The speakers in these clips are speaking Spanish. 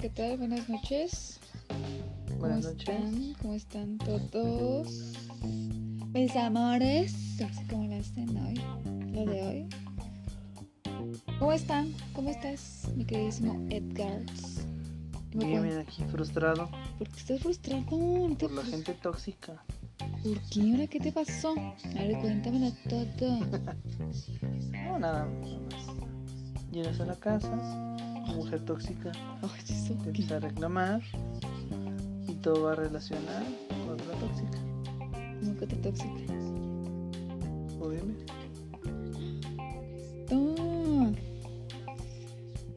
¿qué tal? Buenas noches. ¿Cómo Buenas noches. están? ¿Cómo están todos? Mis amores, como lo hacen hoy, lo de hoy. ¿Cómo están? ¿Cómo estás, mi queridísimo Edgar? ¿Cómo Bien, bien, aquí frustrado ¿Por qué estás frustrado? Te por la gente tóxica. ¿Por qué? ¿Ahora qué te pasó? A ver, cuéntamelo todo. No, nada, nada más. Llegas a la casa, mujer tóxica empieza a reclamar y todo va relacionado con la tóxica. ¿Cómo que te tóxica? Obviamente. Ah.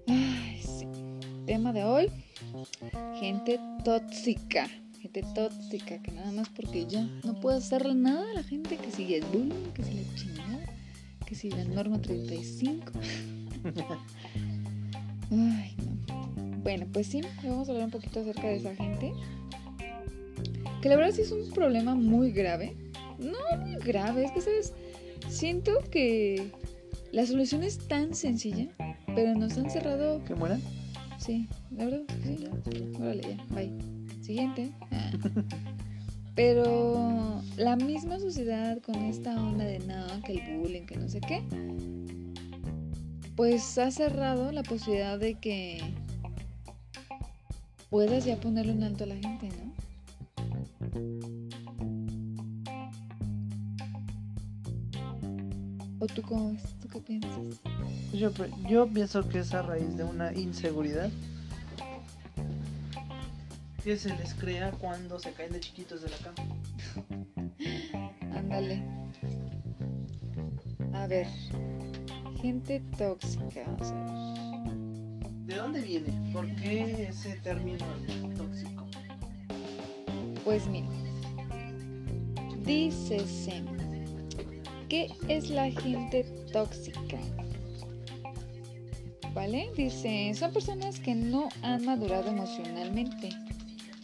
Ay, sí. Tema de hoy: gente tóxica. Gente tóxica que nada más porque ya no puede hacerle nada a la gente que sigue el bullying, que si la chingada, que si la norma 35. Ay, no. Bueno, pues sí, vamos a hablar un poquito acerca de esa gente. Que la verdad sí es un problema muy grave. No muy grave, es que, ¿sabes? Siento que la solución es tan sencilla, pero nos han cerrado. ¿Que mueran? Sí, la verdad, sí. Órale, ya, bye. Siguiente. Ah. Pero la misma sociedad con esta onda de no, que el bullying, que no sé qué, pues ha cerrado la posibilidad de que puedas ya ponerle un alto a la gente, ¿no? ¿O tú cómo ves? ¿Tú qué piensas? Yo, yo pienso que es a raíz de una inseguridad que se les crea cuando se caen de chiquitos de la cama. Ándale. A ver. Gente tóxica, vamos a ver. ¿De dónde viene? ¿Por qué ese término tóxico? Pues mira. Dícese. ¿Qué es la gente tóxica? ¿Vale? Dice, son personas que no han madurado emocionalmente.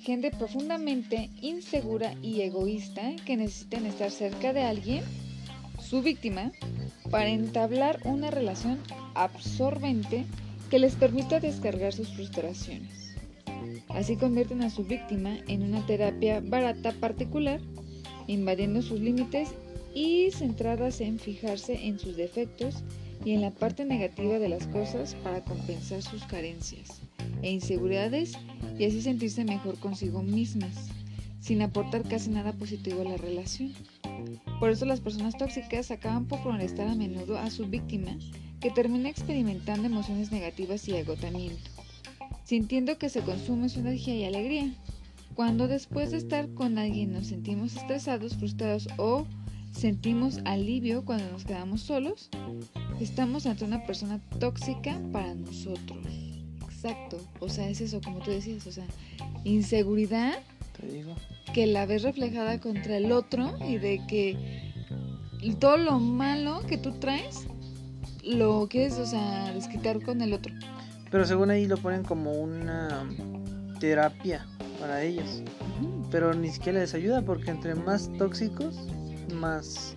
Gente profundamente insegura y egoísta que necesitan estar cerca de alguien, su víctima, para entablar una relación absorbente que les permita descargar sus frustraciones. Así convierten a su víctima en una terapia barata particular, invadiendo sus límites y centradas en fijarse en sus defectos y en la parte negativa de las cosas para compensar sus carencias e inseguridades y así sentirse mejor consigo mismas, sin aportar casi nada positivo a la relación. Por eso las personas tóxicas acaban por molestar a menudo a su víctima, que termina experimentando emociones negativas y agotamiento, sintiendo que se consume su energía y alegría. Cuando después de estar con alguien nos sentimos estresados, frustrados o sentimos alivio cuando nos quedamos solos, estamos ante una persona tóxica para nosotros. Exacto, o sea, es eso, como tú decías, o sea, inseguridad Te digo. que la ves reflejada contra el otro y de que todo lo malo que tú traes lo quieres, o sea, desquitar con el otro. Pero según ahí lo ponen como una terapia para ellos. Pero ni siquiera les ayuda porque entre más tóxicos, más,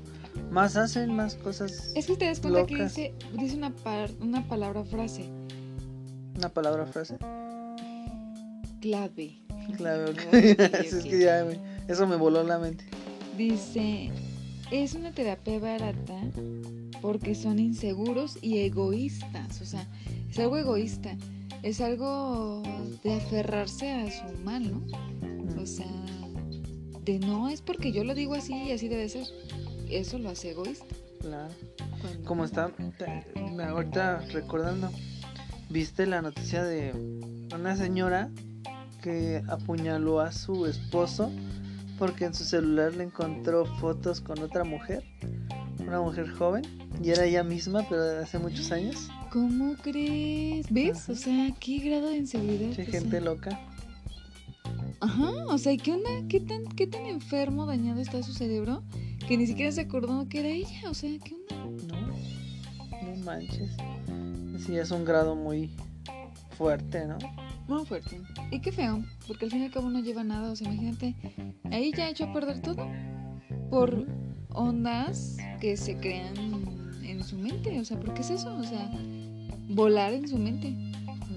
más hacen, más cosas. Es que te das cuenta que Locas. dice, dice una, par- una palabra frase, Una palabra frase. clave. Claro, ok. Ok, es ok. que ya me- eso me voló la mente. Dice, es una terapia barata porque son inseguros y egoístas. O sea, es algo egoísta. Es algo de aferrarse a su mal, ¿no? O sea, de no es porque yo lo digo así y así debe ser. Eso lo hace egoísta. Claro. Cuando- Como está ahorita recordando, ¿viste la noticia de una señora que apuñaló a su esposo porque en su celular le encontró fotos con otra mujer, una mujer joven, y era ella misma, pero de hace muchos años? ¿Cómo crees? ¿Ves? Ajá. O sea, qué grado de inseguridad. Che, sea, gente loca. Ajá, o sea, ¿y ¿qué onda? ¿Qué tan, ¿Qué tan enfermo, dañado está su cerebro que ni siquiera se acordó que era ella? O sea, ¿qué onda? No, no manches. Sí, es un grado muy fuerte, ¿no? Muy fuerte. Y qué feo, porque al fin y al cabo no lleva nada. O sea, imagínate, ahí ya ha hecho a perder todo por ondas que se crean en su mente. O sea, ¿por qué es eso? O sea, volar en su mente.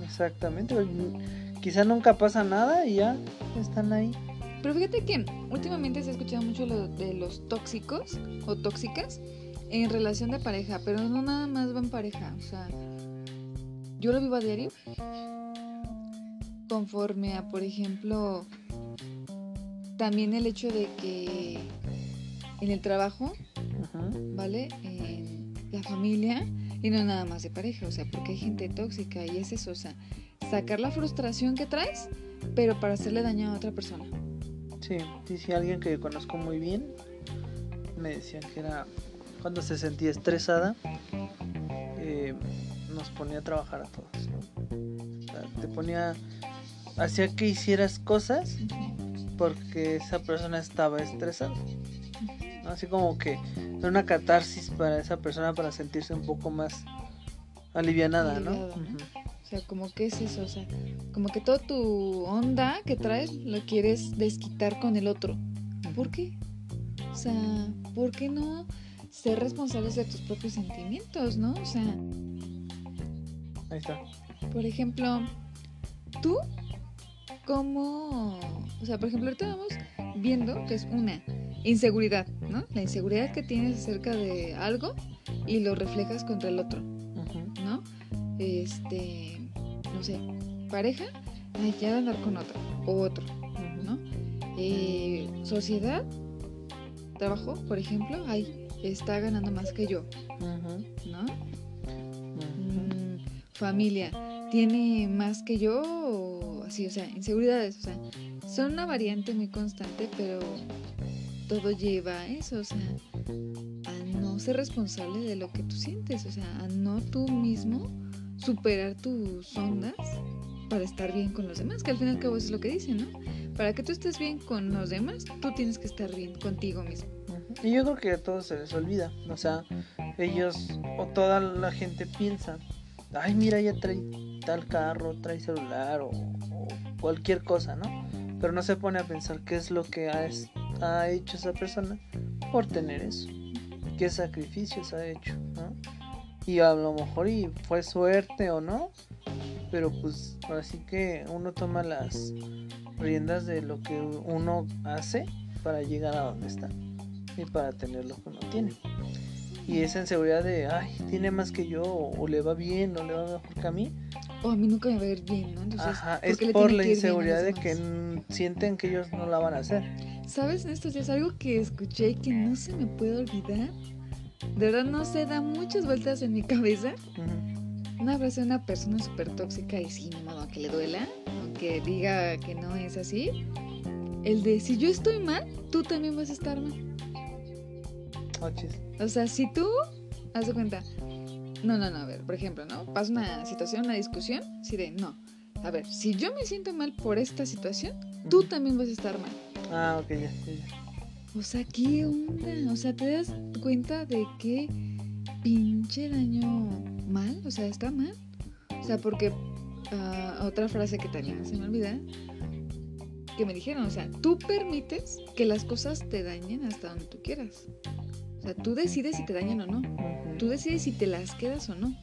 Exactamente. quizá nunca pasa nada y ya están ahí. Pero fíjate que últimamente se ha escuchado mucho lo de los tóxicos o tóxicas en relación de pareja, pero no nada más va en pareja, o sea, yo lo vivo a diario conforme a, por ejemplo, también el hecho de que en el trabajo, ¿vale? En la familia y no nada más de pareja, o sea, porque hay gente tóxica y es eso, o sea, sacar la frustración que traes, pero para hacerle daño a otra persona. Sí, dice alguien que conozco muy bien, me decían que era cuando se sentía estresada, eh, nos ponía a trabajar a todos. O sea, te ponía, hacía que hicieras cosas porque esa persona estaba estresada. Así como que era una catarsis para esa persona para sentirse un poco más alivianada, ¿no? O sea, como que es eso, o sea, como que toda tu onda que traes lo quieres desquitar con el otro. ¿Por qué? O sea, ¿por qué no ser responsables de tus propios sentimientos, ¿no? O sea... Ahí está. Por ejemplo, tú, ¿cómo...? O sea, por ejemplo, ahorita vamos viendo que es una inseguridad, ¿no? La inseguridad que tienes acerca de algo y lo reflejas contra el otro, ¿no? Este, no sé, pareja, ay, ya andar con otro, o otro, ¿no? Eh, sociedad, trabajo, por ejemplo, ay, está ganando más que yo, ¿no? Mm, familia, tiene más que yo, así, o sea, inseguridades, o sea, son una variante muy constante, pero todo lleva a eso, o sea, a no ser responsable de lo que tú sientes, o sea, a no tú mismo superar tus ondas para estar bien con los demás, que al fin y al cabo es lo que dicen, ¿no? Para que tú estés bien con los demás, tú tienes que estar bien contigo mismo. Y yo creo que a todos se les olvida. O sea, ellos o toda la gente piensa, ay, mira, ya trae tal carro, trae celular o, cualquier cosa, ¿no? Pero no se pone a pensar qué es lo que ha, ha hecho esa persona por tener eso. Qué sacrificios ha hecho, ¿no? Y a lo mejor y fue suerte o no, pero pues ahora sí que uno toma las riendas de lo que uno hace para llegar a donde está y para tener lo que uno tiene. Y esa inseguridad de, ay, tiene más que yo, o, le va bien, o le va mejor que a mí. O a mí nunca me va a ir bien, ¿no? Entonces, Ajá, es por la inseguridad de que sienten que ellos no la van a hacer. ¿Sabes? Estos días algo que escuché y que no se me puede olvidar. De verdad no se da muchas vueltas en mi cabeza. Una frase de una persona súper tóxica y sin modo que le duela, aunque diga que no es así. El de si yo estoy mal, tú también vas a estar mal. O sea, si tú, haz de cuenta, no, no, no, a ver, por ejemplo, ¿no? Pasa una situación, una discusión, si de, no, a ver, si yo me siento mal por esta situación, tú también vas a estar mal. Ah, ok, ya, ya. O sea, ¿qué onda? O sea, ¿te das cuenta de qué pinche daño mal? O sea, está mal. O sea, porque uh, otra frase que también se me olvida, que me dijeron, o sea, tú permites que las cosas te dañen hasta donde tú quieras. Sea, tú decides si te dañan o no. Tú decides si te las quedas o no.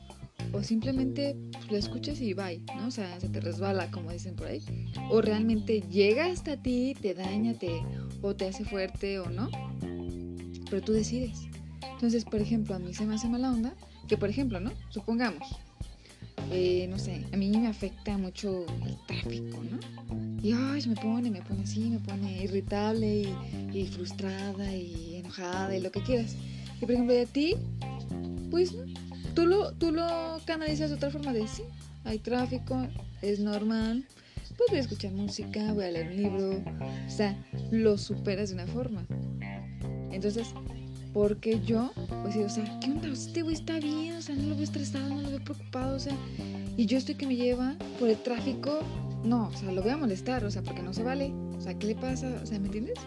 O simplemente pues, lo escuchas y bye, ¿no? O sea, se te resbala, como dicen por ahí. O realmente llega hasta ti, te daña, te, o te hace fuerte o no. Pero tú decides. Entonces, por ejemplo, a mí se me hace mala onda que, por ejemplo, ¿no? Supongamos, eh, no sé, a mí me afecta mucho el tráfico, ¿no? Y ay, me pone, me pone así, me pone irritable y, frustrada y enojada y lo que quieras. Y por ejemplo, de ti, pues tú lo, tú lo canalizas de otra forma de sí, hay tráfico, es normal, pues voy a escuchar música, voy a leer un libro, o sea, lo superas de una forma. Entonces, porque yo, pues, o sea, ¿qué onda? Este güey está bien, o sea, no lo veo estresado, no lo veo preocupado, o sea, y yo estoy que me lleva por el tráfico, no, o sea, lo voy a molestar, o sea, porque no se vale, o sea, ¿qué le pasa? O sea, ¿me entiendes?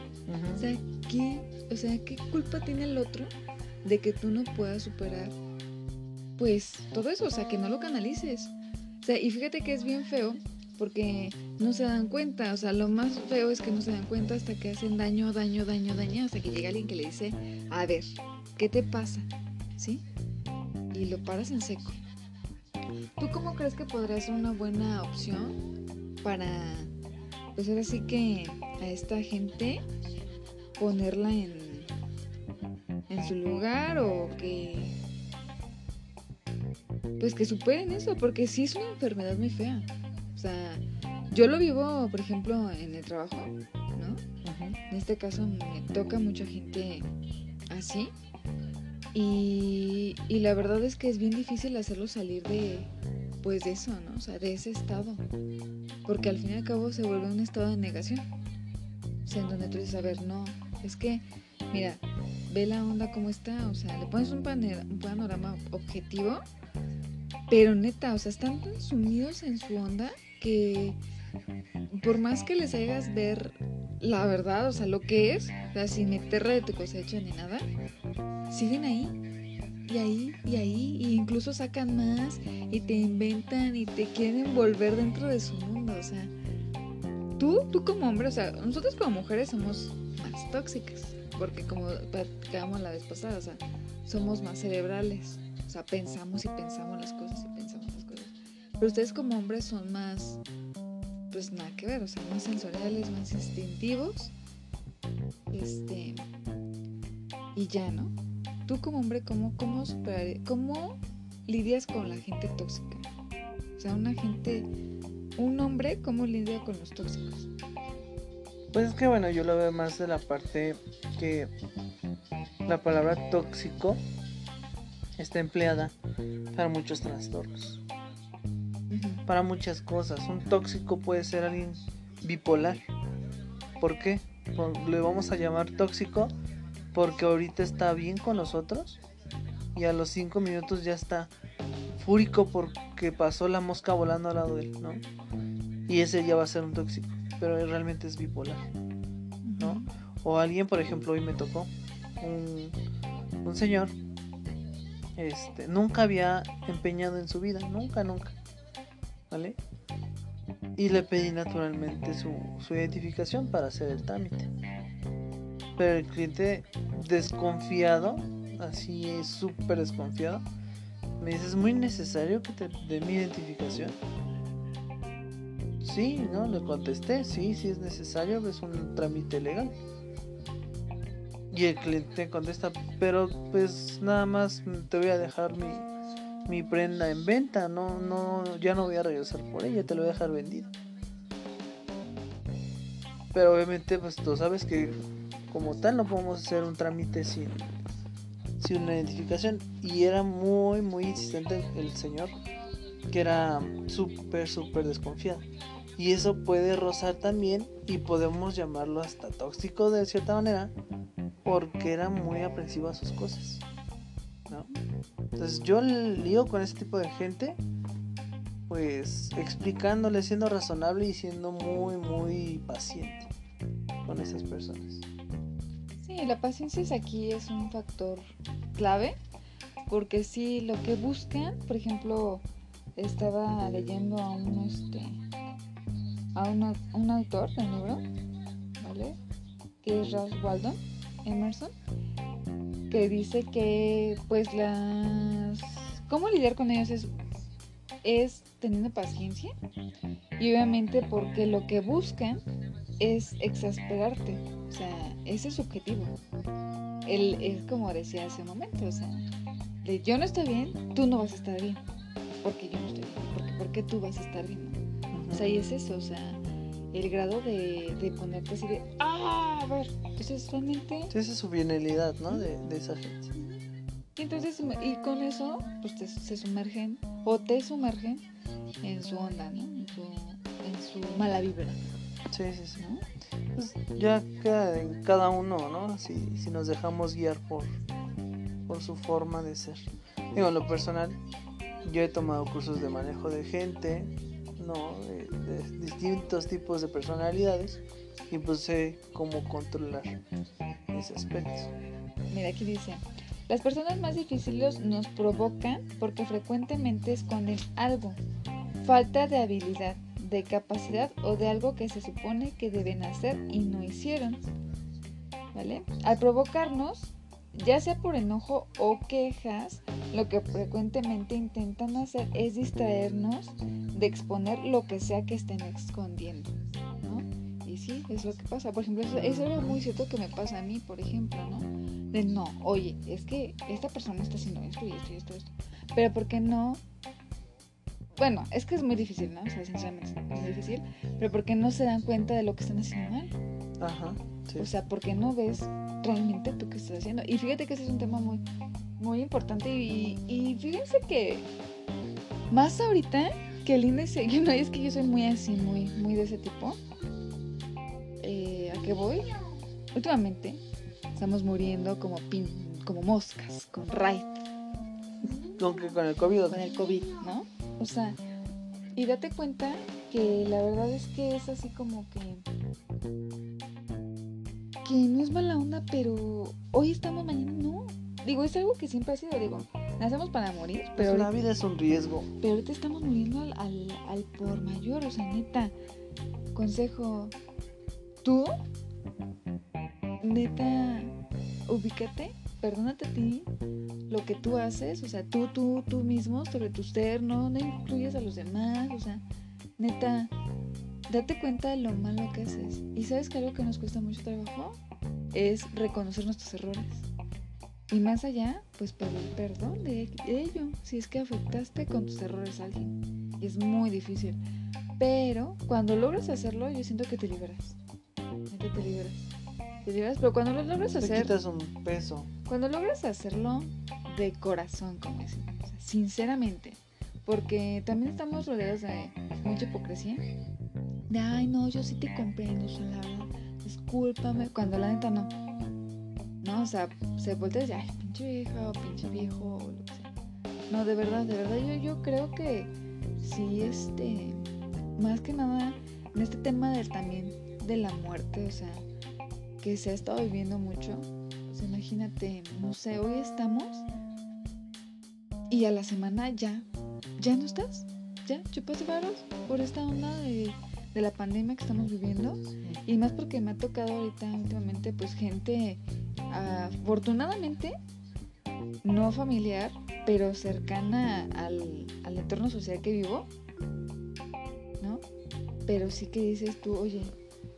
O sea, ¿qué, o sea, ¿qué culpa tiene el otro de que tú no puedas superar, pues, todo eso, o sea, que no lo canalices? O sea, y fíjate que es bien feo porque no se dan cuenta, o sea, lo más feo es que no se dan cuenta hasta que hacen daño, daño, daño, daño, hasta que llega alguien que le dice, a ver, ¿qué te pasa? ¿Sí? Y lo paras en seco. ¿Tú cómo crees que podría ser una buena opción para, pues ahora sí que a esta gente ponerla en, en su lugar o que, pues que superen eso, porque sí es una enfermedad muy fea. Sea, yo lo vivo, por ejemplo, en el trabajo, ¿no? En este caso me toca mucha gente así. Y, y la verdad es que es bien difícil hacerlo salir de, pues de eso, ¿no? O sea, de ese estado. Porque al fin y al cabo se vuelve un estado de negación. O sea, en donde tú dices, a ver, no, es que, mira, ve la onda como está, o sea, le pones un, un panorama objetivo, pero neta, o sea, están tan sumidos en su onda que por más que les hagas ver la verdad, o sea, lo que es, o sea, sin meterle de tu cosecha ni nada, siguen ahí. Y ahí y ahí y incluso sacan más y te inventan y te quieren envolver dentro de su mundo, o sea, tú, tú como hombre, o sea, nosotros como mujeres somos más tóxicas, porque como platicábamos la vez pasada, o sea, somos más cerebrales, sea, pensamos y pensamos las cosas y pensamos las cosas, pero ustedes como hombres son más, pues nada que ver, o sea, más sensoriales, más instintivos, este, y ya, ¿no? tú como hombre, ¿cómo, cómo, cómo lidias con la gente tóxica? O sea, una gente, un hombre, ¿cómo lidia con los tóxicos? Pues es que bueno, yo lo veo más de la parte que la palabra tóxico está empleada para muchos trastornos. Para muchas cosas. Un tóxico puede ser alguien bipolar. ¿Por qué? Le vamos a llamar tóxico porque ahorita está bien con nosotros y a los cinco minutos ya está fúrico porque pasó la mosca volando al lado de él, ¿no? Y ese ya va a ser un tóxico, pero realmente es bipolar, ¿no? O alguien, por ejemplo, hoy me tocó un, un señor, este, nunca había empeñado en su vida, nunca, nunca, ¿vale? Y le pedí naturalmente su, su identificación para hacer el trámite. Pero el cliente desconfiado, así súper desconfiado, me dice, ¿es muy necesario que te dé mi identificación? Sí, ¿no? Le contesté, sí, sí es necesario, es un trámite legal. Y el cliente contesta, pero pues nada más te voy a dejar mi, mi prenda en venta, no, no, ya no voy a regresar por ella, te lo voy a dejar vendido. Pero obviamente pues tú sabes que como tal no podemos hacer un trámite sin, sin una identificación. Y era muy, muy insistente el señor, que era súper, súper desconfiado. Y eso puede rozar también y podemos llamarlo hasta tóxico de cierta manera, porque era muy aprensivo a sus cosas. Entonces yo lío con ese tipo de gente, pues explicándole, siendo razonable y siendo muy, muy paciente con esas personas la paciencia es aquí es un factor clave, porque si lo que buscan, por ejemplo, estaba leyendo a un este a un autor del libro, ¿vale? Que es Ralph Waldo Emerson, que dice que pues las cómo lidiar con ellos es es teniendo paciencia y obviamente porque lo que buscan es exasperarte, o sea, ese es su objetivo. Él es como decía hace un momento, o sea, de yo no estoy bien, tú no vas a estar bien, porque yo no estoy bien, porque, porque tú vas a estar bien. O sea, y es eso, o sea, el grado de, de ponerte así de, ah, a ver, entonces realmente... esa es su bienalidad, ¿no? De, de, esa gente. Y entonces, y con eso, pues se sumergen, o te sumergen en su onda, ¿no? En su, en su mala vibra. Sí, sí, sí. Pues ya queda en cada uno, ¿no? Si, si nos dejamos guiar por, por su forma de ser. Digo, en lo personal, yo he tomado cursos de manejo de gente, ¿no? De, distintos tipos de personalidades y pues sé cómo controlar ese aspecto. Mira, aquí dice, las personas más difíciles nos provocan porque frecuentemente esconden algo, falta de habilidad, de capacidad o de algo que se supone que deben hacer y no hicieron. ¿Vale? Al provocarnos, ya sea por enojo o quejas, lo que frecuentemente intentan hacer es distraernos de exponer lo que sea que estén escondiendo, ¿no? Y sí, es lo que pasa. Por ejemplo, eso, es algo muy cierto que me pasa a mí, por ejemplo, ¿no? De no, oye, es que esta persona está haciendo esto y esto y esto, esto. Pero ¿por qué no? Bueno, es que es muy difícil, ¿no? O sea, sinceramente es muy difícil. Pero ¿por qué no se dan cuenta de lo que están haciendo mal? Ajá. Sí. O sea, ¿por qué no ves realmente tú qué estás haciendo? Y fíjate que ese es un tema muy, muy importante. Y, y fíjense que más ahorita que el índice, yo no, es que yo soy muy así, muy, muy de ese tipo. Eh, ¿A qué voy? Últimamente estamos muriendo como, pin, como moscas, con raid, ¿Con? ¿Con el COVID? con el COVID, ¿no? O sea, y date cuenta que la verdad es que es así como que que no es mala onda, pero hoy estamos, mañana no. Digo, es algo que siempre ha sido, digo, nacemos para morir, pero la ahorita, vida es un riesgo. pero ahorita estamos muriendo al, al, al por mayor, o sea, neta, consejo, tú, neta, ubícate, perdónate a ti, lo que tú haces, o sea, tú, tú, tú mismo, sobre tu ser, no, no incluyes a los demás, o sea, neta, date cuenta de lo malo que haces. Y sabes que algo que nos cuesta mucho trabajo es reconocer nuestros errores. Y más allá, pues pedir perdón de, ello, si es que afectaste con tus errores a alguien. Y es muy difícil. Pero cuando logras hacerlo, yo siento que te liberas. Neta, te liberas. Te liberas, pero cuando lo logras Te hacer, quitas un peso. cuando logras hacerlo de corazón, como decimos, sinceramente, porque también estamos rodeados de mucha hipocresía. De, ay, no, yo sí te comprendo, Solana, discúlpame, cuando la neta no. No, o sea, se voltea y dice, ay, pinche vieja o pinche viejo o lo que sea. No, de verdad, de verdad, yo, yo creo que sí, este, más que nada, en este tema del también de la muerte, o sea, que se ha estado viviendo mucho, pues imagínate, no sé, hoy estamos y a la semana ya, ya no estás, ya chupaste varos por esta onda de, de la pandemia que estamos viviendo y más porque me ha tocado ahorita últimamente pues gente afortunadamente no familiar pero cercana al, al entorno social que vivo, ¿no? Pero sí que dices tú, oye,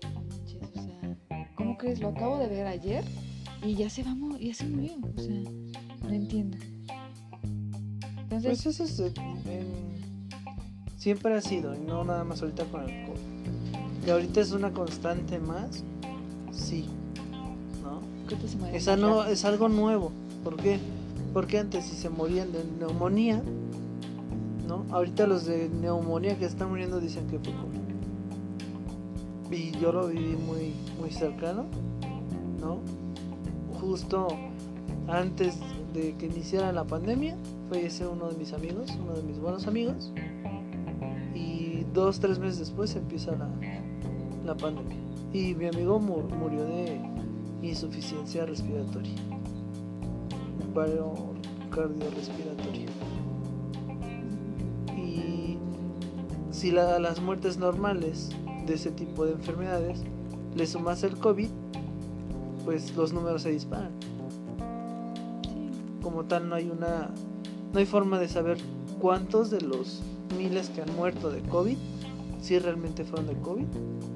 no manches, o sea, ¿cómo crees? Lo acabo de ver ayer y ya se va, ya se murió, o sea, no entiendo. Entonces, Pues eso es, eh, siempre ha sido, y no nada más ahorita con el COVID. Y ahorita es una constante más, sí, ¿no? ¿qué te se muere Esa más no, es algo nuevo. ¿Por qué? Porque antes si se morían de neumonía, ¿no? Ahorita los de neumonía que están muriendo dicen que fue COVID. Y yo lo viví muy, muy cercano, ¿no? Justo antes de que iniciara la pandemia, falleció uno de mis amigos, uno de mis buenos amigos. Dos, tres meses después empieza la, la pandemia. Y mi amigo mu- murió de insuficiencia respiratoria. Paro cardiorrespiratorio. Y si la- las muertes normales de ese tipo de enfermedades le sumas el COVID, pues los números se disparan. Como tal no hay una no hay forma de saber cuántos de los miles que han muerto de COVID si realmente fueron de COVID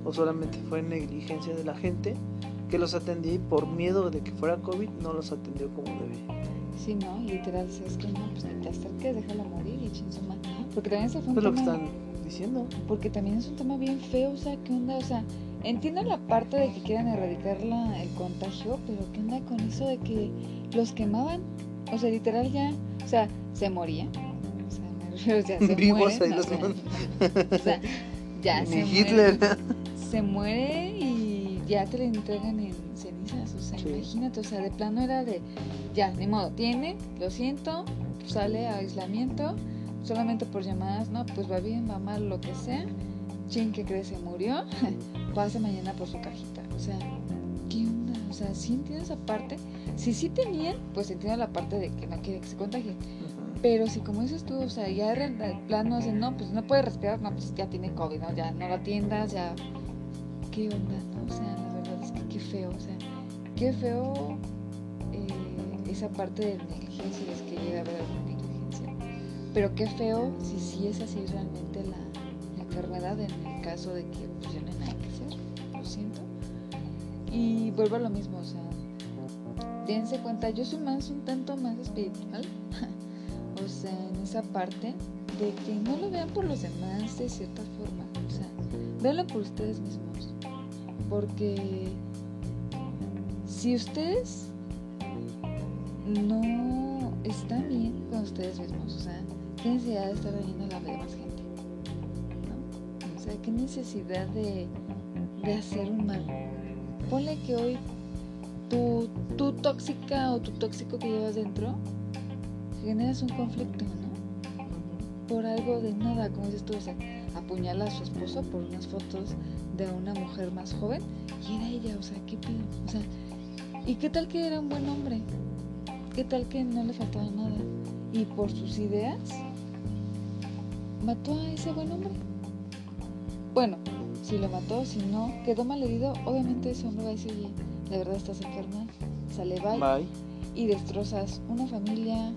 o solamente fue negligencia de la gente que los atendía y por miedo de que fuera COVID no los atendió como debía. Sí, no, literal, es que no, pues ni te acerques, déjala morir y chin su madre. Porque también se fue un lo que están diciendo. Porque también es un tema bien feo, o sea, ¿qué onda? O sea, entiendo la parte de que quieran erradicar la, el contagio, pero ¿qué onda con eso de que los quemaban? O sea, literal ya, o sea, se moría. O sea, se Vivos ahí los o sea, mandan. o sea, ya Ni se Hitler. muere. Se muere y ya te lo entregan en cenizas, o sea, Sí. imagínate, o sea, de plano era de, ya, ni modo, tiene, lo siento, sale a aislamiento, solamente por llamadas, no, pues va bien, va mal, lo que sea, chin que crece, murió, pase mañana por su cajita, o sea, ¿qué onda? O sea, sí entiendo esa parte, si sí tenían, pues entiendo la parte de que no quiere que se contagie. Pero si como dices tú, o sea, ya de plano hacen, no, pues no puede respirar, no, pues ya tiene COVID, ¿no? Ya no lo atiendas, ya, ¿qué onda? no? O sea, la verdad es que qué feo, o sea, qué feo eh, esa parte de negligencia, es que llega a haber alguna negligencia. Pero qué feo si sí es así realmente la, enfermedad en el caso de que pues, ya no hay que hacer, lo siento. Y vuelvo a lo mismo, o sea, dense cuenta, yo soy más, un tanto más espiritual, esa parte de que no lo vean por los demás de cierta forma, o sea, véanlo por ustedes mismos, porque si ustedes no están bien con ustedes mismos, o sea, qué necesidad de estar dañando la vida de más gente, ¿no? O sea, qué necesidad de, de hacer un mal. Ponle que hoy tu, tu tóxica o tu tóxico que llevas dentro generas un conflicto, ¿no? Por algo de nada, como dices tú, o sea, apuñala a su esposo por unas fotos de una mujer más joven y era ella, o sea, ¿qué pido? O sea, ¿y qué tal que era un buen hombre? ¿Qué tal que no le faltaba nada? Y por sus ideas, mató a ese buen hombre. Bueno, si lo mató, si no, quedó mal herido, obviamente ese hombre va a decir, de verdad estás enferma, sale bye, y destrozas una familia,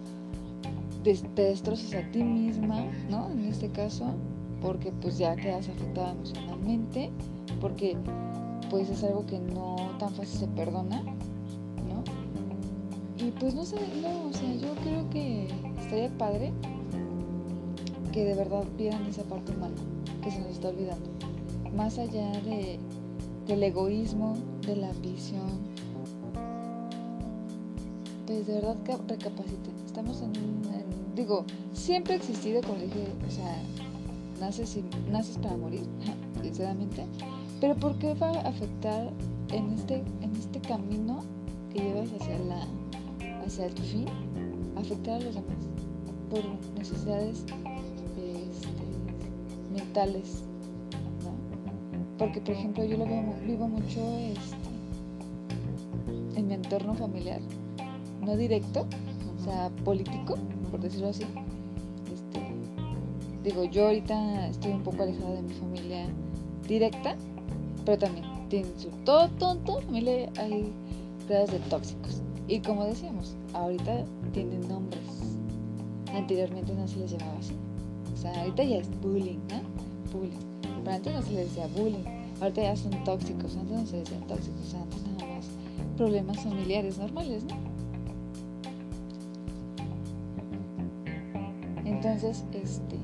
te destrozas a ti misma, ¿no? En este caso, porque pues ya quedas afectada emocionalmente, porque pues es algo que no tan fácil se perdona, ¿no? Y pues no sé, no, o sea, yo creo que estaría padre que de verdad vieran esa parte humana que se nos está olvidando. Más allá de del egoísmo, de la ambición. Pues de verdad recapaciten. Estamos en, un... digo, siempre ha existido, como dije, o sea, naces, y, naces para morir, sinceramente. Pero ¿por qué va a afectar en este, en este camino que llevas hacia la hacia tu fin? Afectar a los demás por necesidades este, mentales porque, por ejemplo, yo lo vivo mucho este, en mi entorno familiar, no directo, o sea, político, por decirlo así. Este, digo, yo ahorita estoy un poco alejada de mi familia directa, pero también tiene su todo tonto familia hay grados de tóxicos. Y como decíamos, ahorita tienen nombres. Anteriormente no se les llamaba así. O sea, ahorita ya es bullying, ¿no? Bullying. Pero antes no se les decía bullying. Ahorita ya son tóxicos. Antes no se decían tóxicos. Antes nada más problemas familiares normales, ¿no? Entonces, este.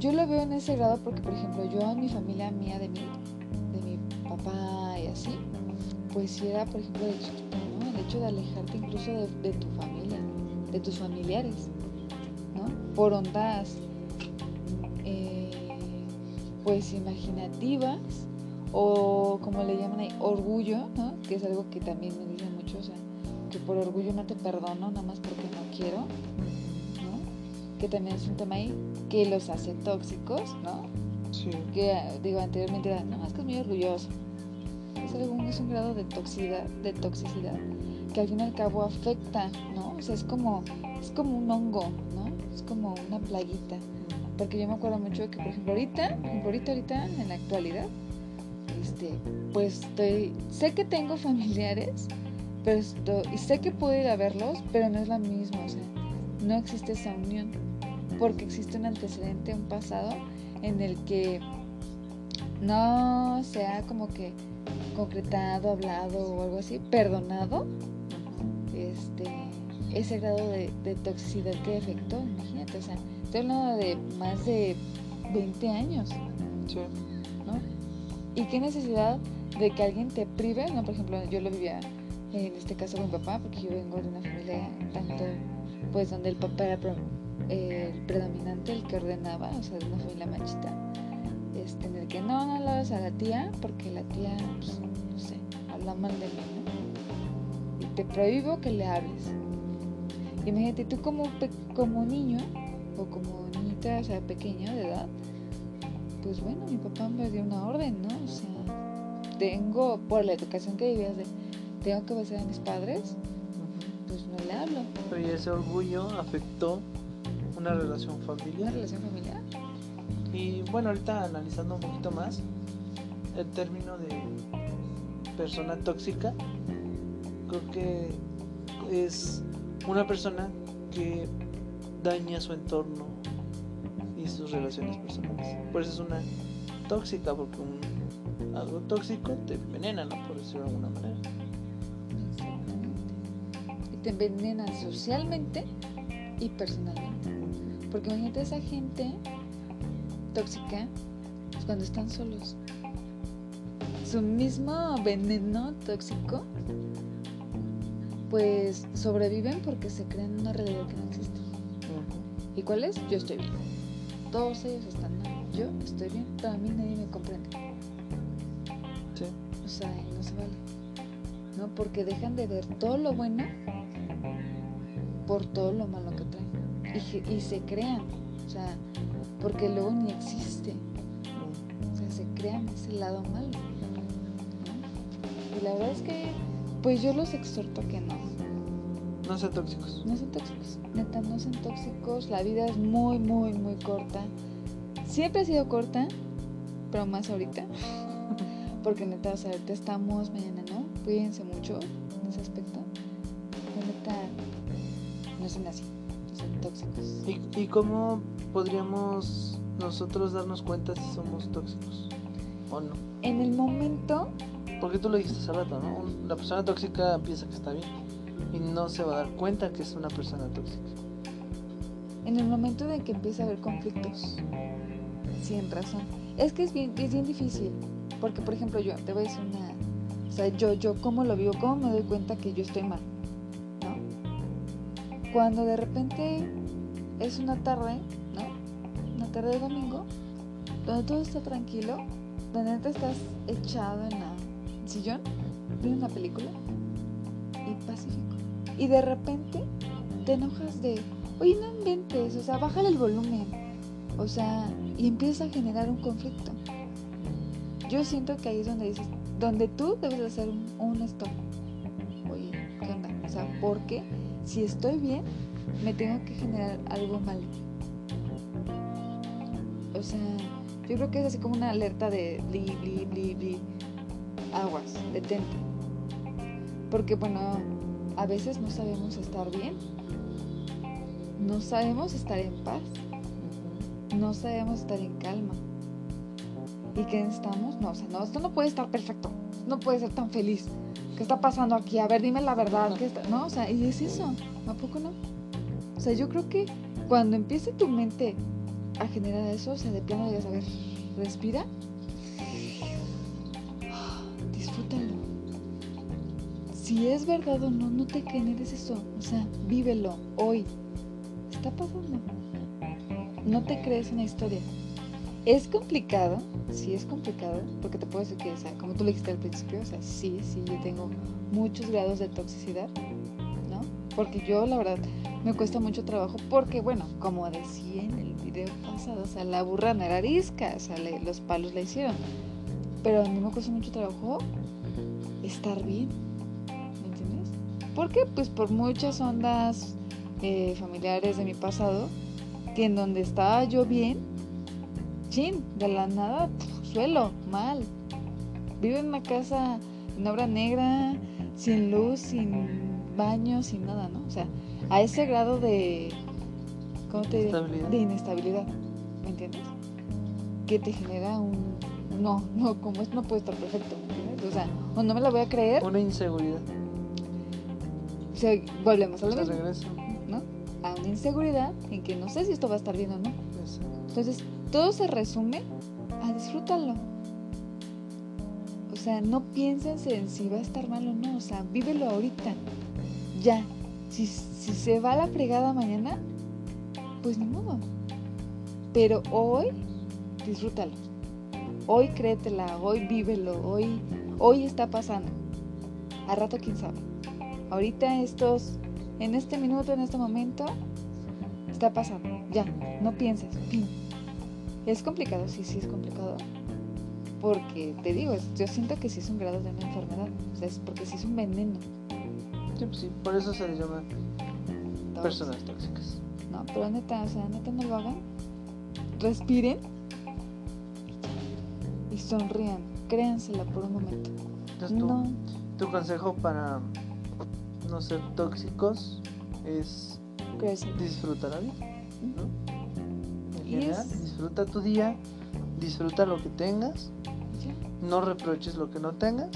Yo lo veo en ese grado porque, por ejemplo, yo en mi familia mía, de mi, de mi papá y así, pues si era, por ejemplo. El hecho de alejarte incluso de, tu familia, de tus familiares, ¿no? Por ondas pues imaginativas o como le llaman ahí, orgullo, ¿no? que es algo que también me dicen mucho, o sea, que por orgullo no te perdono nada más porque quiero, ¿no? que también es un tema ahí que los hace tóxicos, ¿no? Sí. Que digo anteriormente era, no, es que es muy orgulloso. Es, algún, es un grado de toxicidad, de toxicidad que al fin y al cabo afecta, ¿no? O sea, es como, es como un hongo, ¿no? Es como una plaguita porque yo me acuerdo mucho que, por ejemplo, ahorita, ahorita, ahorita, en la actualidad, este, pues estoy, sé que tengo familiares, pero y sé que puedo ir a verlos, pero no es la misma, o sea, no existe esa unión, porque existe un antecedente, un pasado, en el que no se ha como que concretado, hablado o algo así, perdonado, este, ese grado de, de toxicidad que afectó, imagínate, o sea, Estoy hablando de más de 20 años. Sí. ¿No? ¿Y qué necesidad de que alguien te prive? No, por ejemplo, yo lo vivía en este caso mi papá, porque yo vengo de una familia tanto, pues donde el papá era el predominante, el que ordenaba, o sea, de una familia machista, este, en el que no, no hablas a la tía, porque la tía, pues, no sé, habla mal de mí, ¿no? Y te prohíbo que le hables. Imagínate, tú como, como niño, o como niñita, o sea, pequeña de edad, pues bueno, mi papá me dio una orden, ¿no? O sea, tengo, por la educación que vivías de, tengo que obedecer a mis padres, pues no le hablo. Pero y ese orgullo afectó una relación familiar. Una relación familiar. Y bueno, ahorita analizando un poquito más, el término de persona tóxica creo que es una persona que daña su entorno y sus relaciones personales. Por eso es una tóxica, porque un, algo tóxico te envenena, ¿no? Por decirlo de alguna manera. Te envenena socialmente y personalmente. Porque imagínate esa gente tóxica pues, cuando están solos. Su mismo veneno tóxico, pues sobreviven porque se crean una realidad que no existe. ¿Y cuál es? Yo estoy bien. Todos ellos están mal. Yo estoy bien, pero a mí nadie me comprende. Sí. O sea, no se vale. ¿No? Porque dejan de ver todo lo bueno por todo lo malo que traen. Y, y se crean. O sea, porque luego ni existe. O sea, se crean ese lado malo. ¿no? Y la verdad es que, pues yo los exhorto que no. No sean tóxicos. No sean tóxicos. Neta, no sean tóxicos. La vida es muy, muy, muy corta. Siempre ha sido corta, pero más ahorita. Porque neta, o sea, ahorita estamos, mañana no. Cuídense mucho así. Sean tóxicos. ¿Y, ¿Y cómo podríamos nosotros darnos cuenta si somos tóxicos o no? En el momento, Porque tú lo dijiste hace rato, ¿no? La persona tóxica piensa que está bien y no se va a dar cuenta que es una persona tóxica. en el momento de que empieza a haber conflictos, sin razón. Es que es bien, es bien difícil, porque por ejemplo yo, te voy a decir una, o sea, yo, yo cómo lo vivo, cómo me doy cuenta que yo estoy mal. Cuando de repente es una tarde, ¿no? Una tarde de domingo, donde todo está tranquilo, donde te estás echado en la sillón, viendo una película y pacífico. Y de repente te enojas de, oye, no inventes, o sea, bájale el volumen. O sea, y empieza a generar un conflicto. Yo siento que ahí es donde dices, donde tú debes de hacer un, un stop. Oye, ¿qué onda? O sea, porque si estoy bien, me tengo que generar algo malo. O sea, yo creo que es así como una alerta de bli, bli, bli, bli. Aguas, detente. Porque bueno, a veces no sabemos estar bien. No sabemos estar en paz. No sabemos estar en calma. ¿Y qué necesitamos? No, o sea, no, esto no puede estar perfecto. No puede ser tan feliz. ¿Qué está pasando aquí? A ver, dime la verdad. ¿qué está? No, o sea, y es eso. ¿A poco no? O sea, yo creo que cuando empiece tu mente a generar eso, o sea, de plano digas, a ver, respira. Disfrútalo. Si es verdad o no, no te generes eso. O sea, vívelo hoy. Está pasando. No te crees una historia. Es complicado, sí es complicado, porque te puedo decir que, o sea, como tú le dijiste al principio, o sea, sí, sí, yo tengo muchos grados de toxicidad, ¿no? Porque yo, la verdad, me cuesta mucho trabajo, porque, bueno, como decía en el video pasado, o sea, la burra no era arisca, o sea, le- los palos la hicieron. Pero a mí me cuesta mucho trabajo estar bien, ¿me entiendes? Porque, pues, por muchas ondas eh, familiares de mi pasado, que en donde estaba yo bien, chin, de la nada, pf, suelo, mal. Vivo en una casa en obra negra, sin luz, sin baño, sin nada, ¿no? O sea, a ese grado de, ¿cómo te diré? De inestabilidad, ¿me entiendes? Que te genera un, no, no, como esto no puede estar perfecto, ¿me entiendes? O sea, o no me la voy a creer, Una inseguridad. o sea, volvemos a lo sea, mismo, regreso. ¿no? A una inseguridad en que no sé si esto va a estar bien o no. Exacto. Entonces, todo se resume a disfrútalo. O sea, no pienses en si va a estar mal o no. O sea, vívelo ahorita. Ya. Si, se va a la fregada mañana, pues ni modo. Pero hoy, disfrútalo. Hoy créetela, hoy vívelo, hoy, hoy está pasando. A rato quién sabe. Ahorita estos, en este minuto, en este momento, está pasando. Ya, no pienses. Es complicado, sí, sí es complicado. Porque te digo, yo siento que sí es un grado de una enfermedad. O sea, es porque sí es un veneno. Sí, pues sí, por eso se les llama personas tóxicas. No, pero neta, o sea, neta no lo hagan. Respiren y sonrían. Créansela por un momento. Entonces, tu, No, tu consejo para no ser tóxicos es Crecer. disfrutar la vida, ¿no? En Y general, es- disfruta tu día, disfruta lo que tengas, no reproches lo que no tengas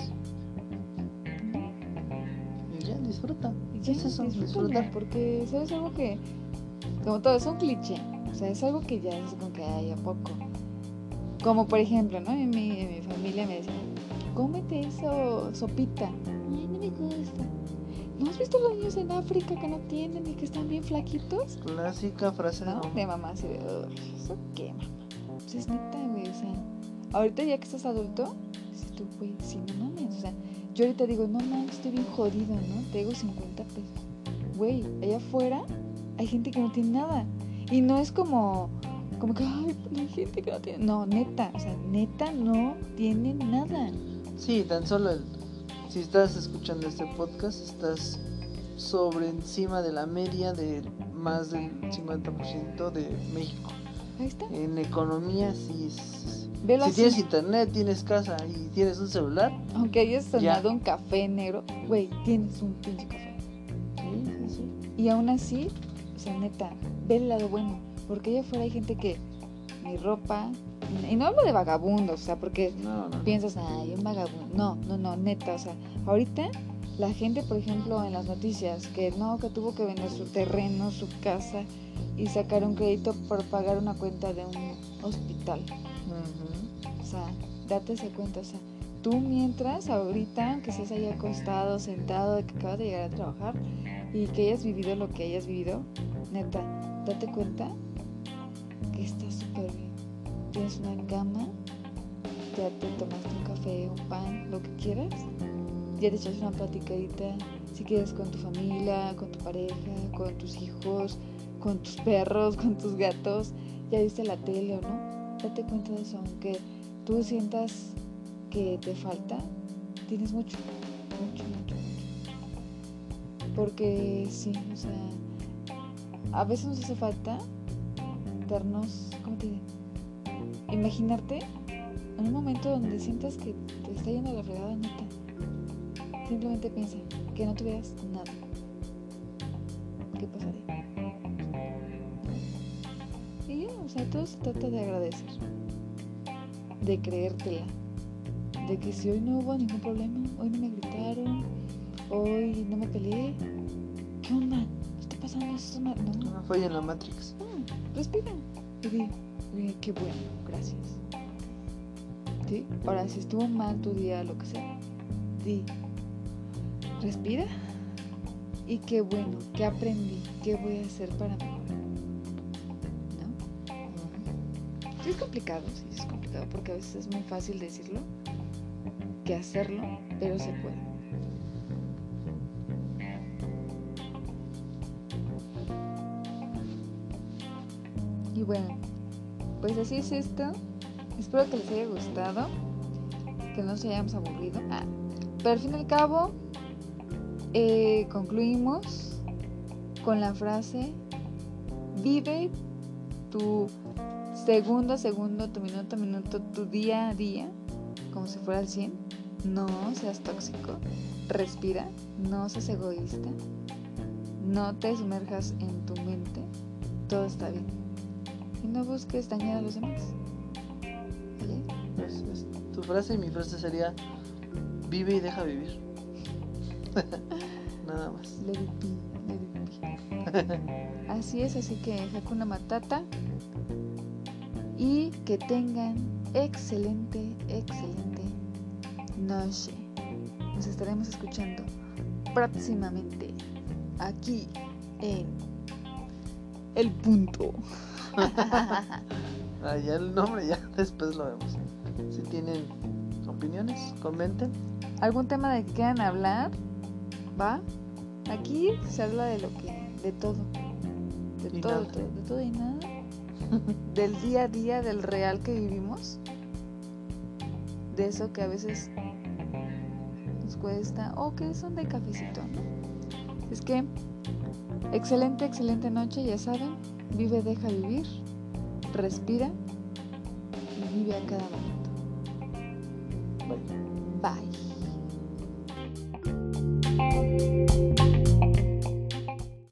y ya disfruta. Y ya, es eso, disfrutar. Porque, ¿sabes? Algo que, como todo, es un cliché. O sea, es algo que ya es como que hay a poco. Como por ejemplo, ¿no? En mi, en mi familia me decían, cómete eso, sopita. Has visto los niños en África que no tienen y que están bien flaquitos? Clásica frase de ¿No? mamá. De mamá, así de, "Uy, ¿eso qué, mamá? Pues es neta, güey, o sea, ahorita ya que estás adulto, dices tú, güey, sí, no mames, o sea, yo ahorita digo, no mames, estoy bien jodido, ¿no? Tengo 50 pesos. Güey, allá afuera hay gente que no tiene nada. Y no es como, como que, ay, pues, hay gente que no tiene. No, neta, o sea, neta no tiene nada. Sí, tan solo el, si estás escuchando este podcast, estás sobre encima de la media de más del 50% de México. Ahí está. En economía, sí. es- si tienes internet, tienes casa y tienes un celular, Aunque hayas Ya. tomado un café negro, güey, tienes un pinche café. sí, sí, sí. Y aún así, o sea, neta, ve el lado bueno. Porque allá afuera hay gente que ni ropa. Y no hablo de vagabundos, o sea, porque No, no. piensas, ay, un vagabundo. No, no, no, neta, o sea, ahorita la gente, por ejemplo, en las noticias, que no, que tuvo que vender su terreno, su casa y sacar un crédito por pagar una cuenta de un hospital. O sea, date esa cuenta, o sea, tú mientras ahorita, aunque estés ahí acostado, sentado, de que acabas de llegar a trabajar y que hayas vivido lo que hayas vivido, neta, date cuenta Tienes una cama, ya te tomaste un café, un pan, lo que quieras, ya te echas una platicadita, si quieres con tu familia, con tu pareja, con tus hijos, con tus perros, con tus gatos, ya viste la tele o no, date cuenta de eso, aunque tú sientas que te falta, tienes mucho, mucho, mucho, mucho. Porque sí, o sea, a veces nos hace falta darnos, ¿cómo te diré? Imaginarte en un momento donde sientas que te está yendo la fregada neta. Simplemente piensa que no tuvieras nada. ¿Qué pasaría? Y ya, o sea, todo se trata de agradecer, de creértela, de que si hoy no hubo ningún problema, hoy no me gritaron, hoy no me peleé, ¿qué onda? ¿Qué está pasando? ¿Eso es una- No, no, fue en la Matrix. no, respira y di, qué bueno, gracias. ¿Sí? Ahora, si estuvo mal tu día, lo que sea, di, respira y qué bueno, qué aprendí, qué voy a hacer para mejorar. ¿No? Sí es complicado, sí es complicado porque a veces es muy fácil decirlo que hacerlo, pero se puede. Así es esto. Espero que les haya gustado, que no se hayamos aburrido. Ah, pero al fin y al cabo, eh, concluimos con la frase, vive tu segundo a segundo, tu minuto a minuto, tu día a día, como si fuera al 100. No seas tóxico, respira, no seas egoísta, no te sumerjas en tu mente, todo está bien. Y no busques dañar a los demás. ¿Vale? Es tu frase y mi frase sería: vive y deja vivir. Nada más. Let it be, let it be. Así es, así que Hakuna Matata. Y que tengan excelente, excelente noche. Nos estaremos escuchando próximamente aquí en El Punto. Ah, ya el nombre, ya después lo vemos. Si tienen opiniones, comenten. ¿Algún tema de que quieran hablar? ¿Va? Aquí se habla de lo que, de todo. De Y todo, nada. de todo y nada. del día a día, del real que vivimos. De eso que a veces nos cuesta. O que son de cafecito, ¿no? Es que, excelente, excelente noche, ya saben. Vive, deja vivir. Respira. Y vive a cada momento.